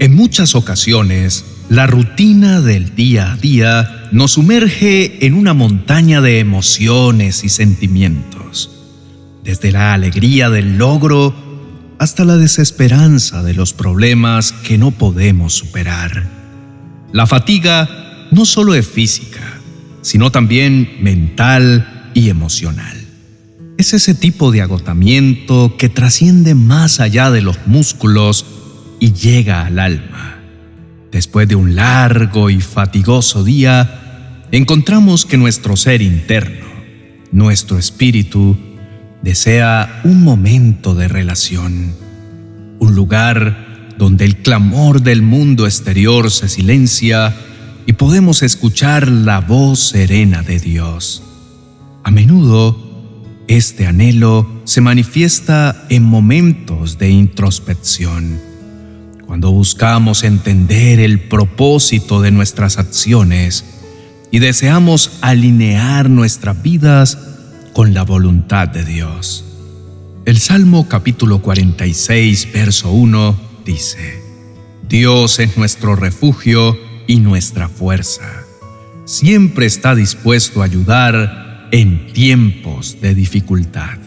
En muchas ocasiones, la rutina del día a día nos sumerge en una montaña de emociones y sentimientos, desde la alegría del logro hasta la desesperanza de los problemas que no podemos superar. La fatiga no solo es física, sino también mental y emocional. Es ese tipo de agotamiento que trasciende más allá de los músculos y llega al alma. Después de un largo y fatigoso día, encontramos que nuestro ser interno, nuestro espíritu, desea un momento de relación, un lugar donde el clamor del mundo exterior se silencia y podemos escuchar la voz serena de Dios. A menudo, este anhelo se manifiesta en momentos de introspección cuando buscamos entender el propósito de nuestras acciones y deseamos alinear nuestras vidas con la voluntad de Dios. El Salmo capítulo 46, verso 1 dice, Dios es nuestro refugio y nuestra fuerza. Siempre está dispuesto a ayudar en tiempos de dificultad.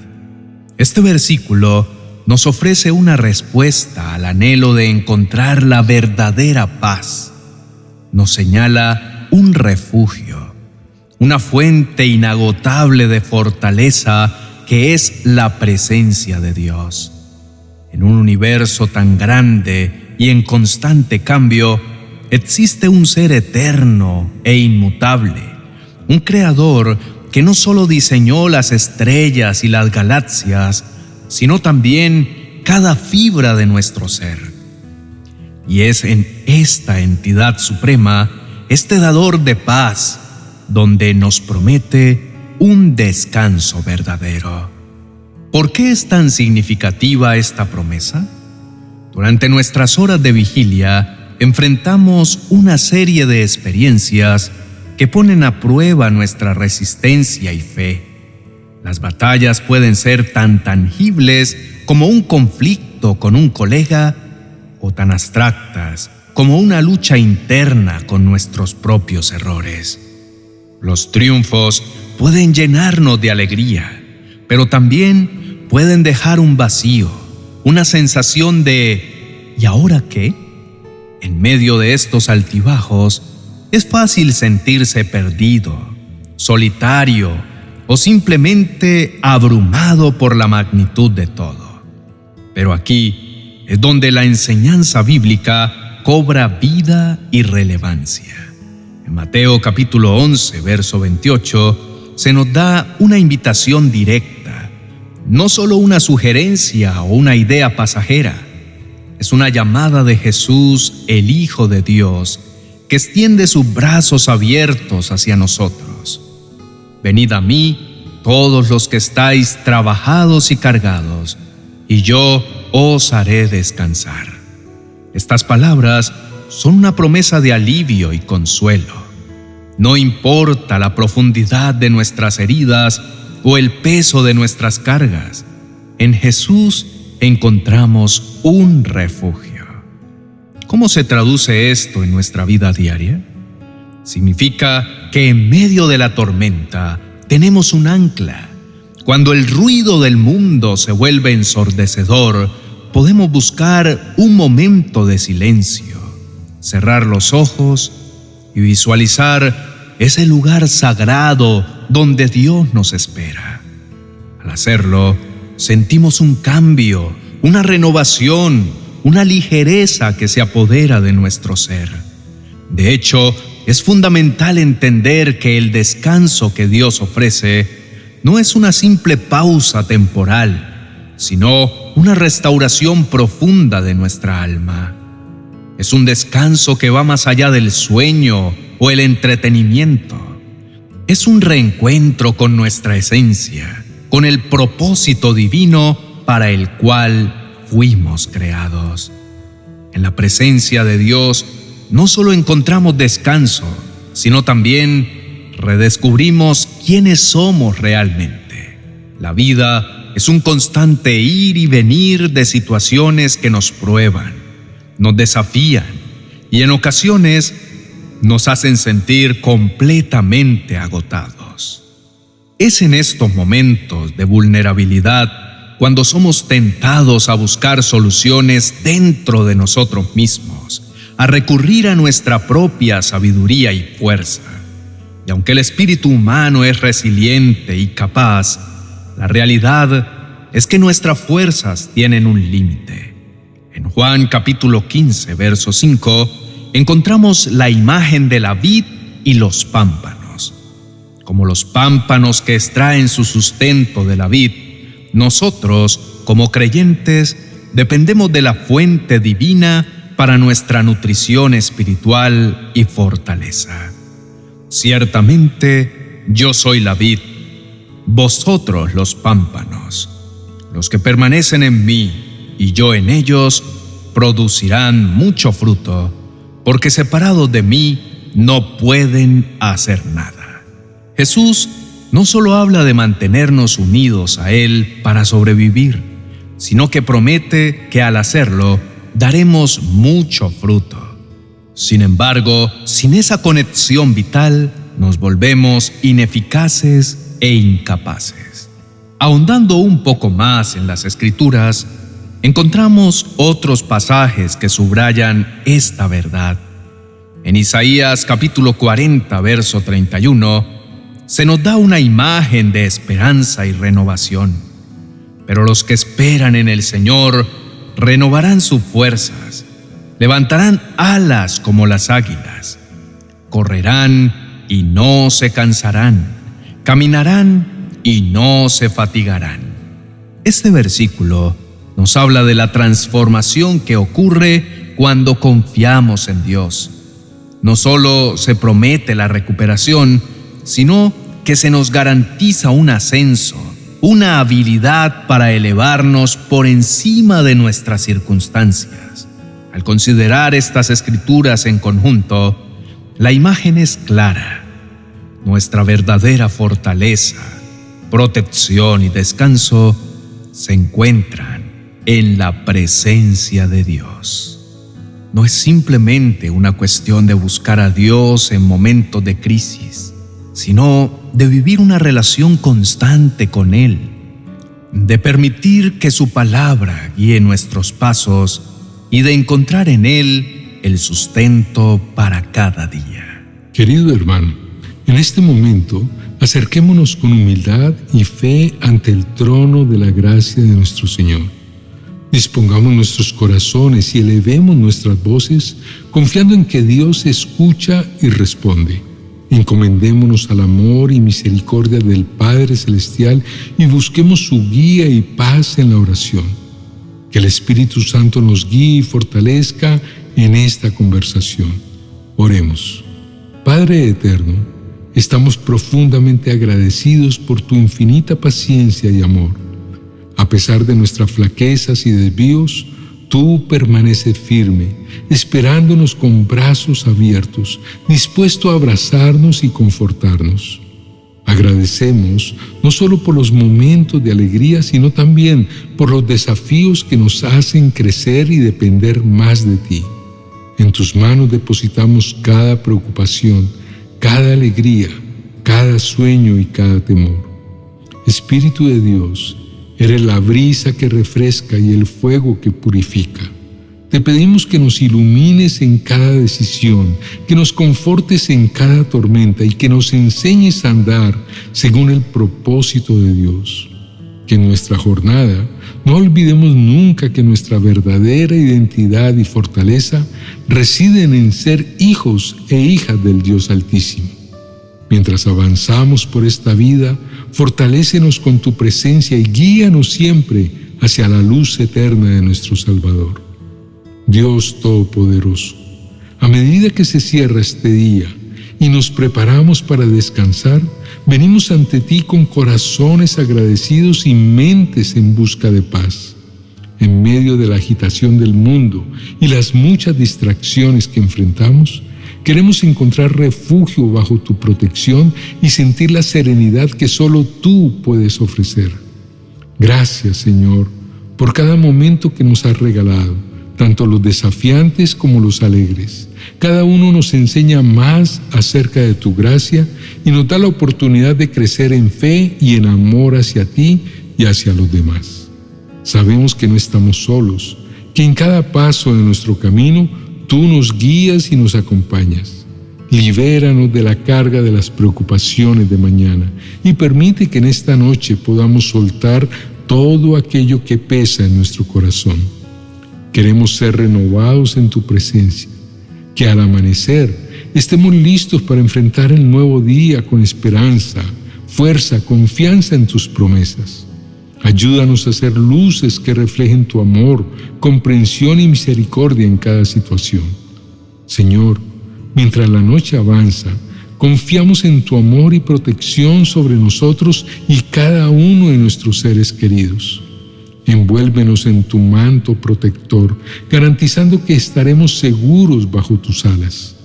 Este versículo nos ofrece una respuesta al anhelo de encontrar la verdadera paz. Nos señala un refugio, una fuente inagotable de fortaleza que es la presencia de Dios. En un universo tan grande y en constante cambio, existe un ser eterno e inmutable, un creador que no solo diseñó las estrellas y las galaxias, sino también cada fibra de nuestro ser. Y es en esta entidad suprema, este dador de paz, donde nos promete un descanso verdadero. ¿Por qué es tan significativa esta promesa? Durante nuestras horas de vigilia enfrentamos una serie de experiencias que ponen a prueba nuestra resistencia y fe. Las batallas pueden ser tan tangibles como un conflicto con un colega o tan abstractas como una lucha interna con nuestros propios errores. Los triunfos pueden llenarnos de alegría, pero también pueden dejar un vacío, una sensación de ¿y ahora qué? En medio de estos altibajos, es fácil sentirse perdido, solitario o simplemente abrumado por la magnitud de todo. Pero aquí es donde la enseñanza bíblica cobra vida y relevancia. En Mateo capítulo 11, verso 28, se nos da una invitación directa, no solo una sugerencia o una idea pasajera, es una llamada de Jesús, el Hijo de Dios, que extiende sus brazos abiertos hacia nosotros Venid a mí, todos los que estáis trabajados y cargados, y yo os haré descansar. Estas palabras son una promesa de alivio y consuelo. No importa la profundidad de nuestras heridas o el peso de nuestras cargas, en Jesús encontramos un refugio. ¿Cómo se traduce esto en nuestra vida diaria? Significa que en medio de la tormenta tenemos un ancla. Cuando el ruido del mundo se vuelve ensordecedor, podemos buscar un momento de silencio, cerrar los ojos y visualizar ese lugar sagrado donde Dios nos espera. Al hacerlo, sentimos un cambio, una renovación, una ligereza que se apodera de nuestro ser. De hecho, es fundamental entender que el descanso que Dios ofrece no es una simple pausa temporal, sino una restauración profunda de nuestra alma. Es un descanso que va más allá del sueño o el entretenimiento. Es un reencuentro con nuestra esencia, con el propósito divino para el cual fuimos creados. En la presencia de Dios, no solo encontramos descanso, sino también redescubrimos quiénes somos realmente. La vida es un constante ir y venir de situaciones que nos prueban, nos desafían y en ocasiones nos hacen sentir completamente agotados. Es en estos momentos de vulnerabilidad cuando somos tentados a buscar soluciones dentro de nosotros mismos, a recurrir a nuestra propia sabiduría y fuerza. Y aunque el espíritu humano es resiliente y capaz, la realidad es que nuestras fuerzas tienen un límite. En Juan capítulo 15, verso 5, encontramos la imagen de la vid y los pámpanos. Como los pámpanos que extraen su sustento de la vid, nosotros, como creyentes, dependemos de la fuente divina para nuestra nutrición espiritual y fortaleza. Ciertamente, yo soy la vid, vosotros los pámpanos. Los que permanecen en mí y yo en ellos, producirán mucho fruto, porque separados de mí no pueden hacer nada. Jesús no solo habla de mantenernos unidos a Él para sobrevivir, sino que promete que al hacerlo daremos mucho fruto. Sin embargo, sin esa conexión vital, nos volvemos ineficaces e incapaces. Ahondando un poco más en las escrituras, encontramos otros pasajes que subrayan esta verdad. En Isaías capítulo 40, verso 31, se nos da una imagen de esperanza y renovación. Pero los que esperan en el Señor renovarán sus fuerzas, levantarán alas como las águilas, correrán y no se cansarán, caminarán y no se fatigarán. Este versículo nos habla de la transformación que ocurre cuando confiamos en Dios. No solo se promete la recuperación, sino que se nos garantiza un ascenso, una habilidad para elevarnos por encima de nuestras circunstancias. Al considerar estas escrituras en conjunto, la imagen es clara. Nuestra verdadera fortaleza, protección y descanso se encuentran en la presencia de Dios. No es simplemente una cuestión de buscar a Dios en momentos de crisis, sino de vivir una relación constante con Él, de permitir que su palabra guíe nuestros pasos y de encontrar en Él el sustento para cada día. Querido hermano, en este momento acerquémonos con humildad y fe ante el trono de la gracia de nuestro Señor Dispongamos nuestros corazones y elevemos nuestras voces confiando en que Dios escucha y responde. Encomendémonos al amor y misericordia del Padre Celestial y busquemos su guía y paz en la oración. Que el Espíritu Santo nos guíe y fortalezca en esta conversación. Oremos. Padre Eterno, estamos profundamente agradecidos por tu infinita paciencia y amor a pesar de nuestras flaquezas y desvíos, tú permaneces firme, esperándonos con brazos abiertos, dispuesto a abrazarnos y confortarnos. Agradecemos no solo por los momentos de alegría, sino también por los desafíos que nos hacen crecer y depender más de ti. En tus manos depositamos cada preocupación, cada alegría, cada sueño y cada temor. Espíritu de Dios, Eres la brisa que refresca y el fuego que purifica. Te pedimos que nos ilumines en cada decisión, que nos confortes en cada tormenta y que nos enseñes a andar según el propósito de Dios. Que en nuestra jornada no olvidemos nunca que nuestra verdadera identidad y fortaleza residen en ser hijos e hijas del Dios Altísimo. Mientras avanzamos por esta vida, fortalécenos con tu presencia y guíanos siempre hacia la luz eterna de nuestro Salvador. Dios Todopoderoso, a medida que se cierra este día y nos preparamos para descansar, venimos ante ti con corazones agradecidos y mentes en busca de paz. En medio de la agitación del mundo y las muchas distracciones que enfrentamos, Queremos encontrar refugio bajo tu protección y sentir la serenidad que solo tú puedes ofrecer. Gracias, Señor, por cada momento que nos has regalado, tanto los desafiantes como los alegres. Cada uno nos enseña más acerca de tu gracia y nos da la oportunidad de crecer en fe y en amor hacia ti y hacia los demás. Sabemos que no estamos solos, que en cada paso de nuestro camino tú nos guías y nos acompañas. Libéranos de la carga de las preocupaciones de mañana y permite que en esta noche podamos soltar todo aquello que pesa en nuestro corazón. Queremos ser renovados en tu presencia, que al amanecer estemos listos para enfrentar el nuevo día con esperanza, fuerza, confianza en tus promesas. Ayúdanos a ser luces que reflejen tu amor, comprensión y misericordia en cada situación. Señor, mientras la noche avanza, confiamos en tu amor y protección sobre nosotros y cada uno de nuestros seres queridos. Envuélvenos en tu manto protector, garantizando que estaremos seguros bajo tus alas.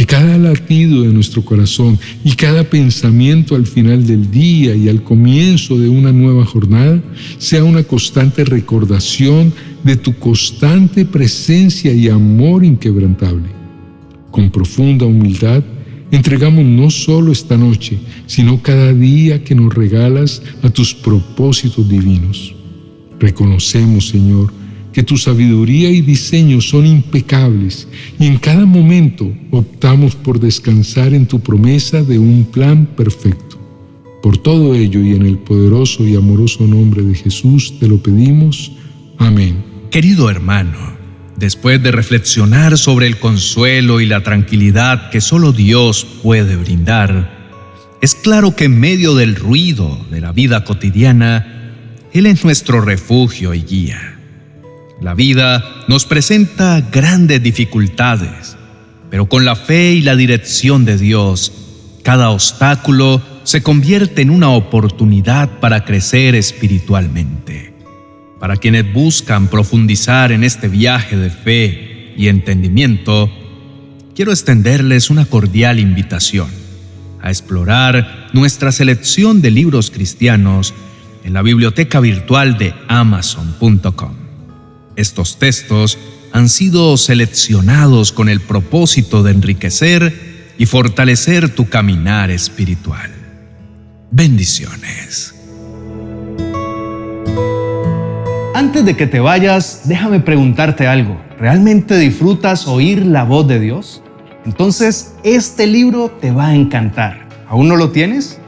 Que cada latido de nuestro corazón y cada pensamiento al final del día y al comienzo de una nueva jornada sea una constante recordación de tu constante presencia y amor inquebrantable. Con profunda humildad, entregamos no solo esta noche, sino cada día que nos regalas a tus propósitos divinos. Reconocemos, Señor, que tu sabiduría y diseño son impecables y en cada momento optamos por descansar en tu promesa de un plan perfecto. Por todo ello y en el poderoso y amoroso nombre de Jesús te lo pedimos. Amén. Querido hermano, después de reflexionar sobre el consuelo y la tranquilidad que solo Dios puede brindar, es claro que en medio del ruido de la vida cotidiana, Él es nuestro refugio y guía. La vida nos presenta grandes dificultades, pero con la fe y la dirección de Dios, cada obstáculo se convierte en una oportunidad para crecer espiritualmente. Para quienes buscan profundizar en este viaje de fe y entendimiento, quiero extenderles una cordial invitación a explorar nuestra selección de libros cristianos en la biblioteca virtual de amazon.com. Estos textos han sido seleccionados con el propósito de enriquecer y fortalecer tu caminar espiritual. Bendiciones. Antes de que te vayas, déjame preguntarte algo. ¿Realmente disfrutas oír la voz de Dios? Entonces, este libro te va a encantar. ¿Aún no lo tienes?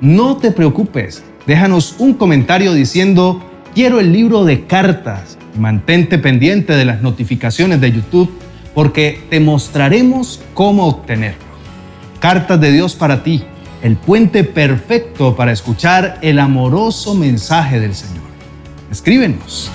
No te preocupes. Déjanos un comentario diciendo, quiero el libro de cartas Mantente pendiente de las notificaciones de YouTube porque te mostraremos cómo obtenerlo. Cartas de Dios para ti, el puente perfecto para escuchar el amoroso mensaje del Señor. Escríbenos.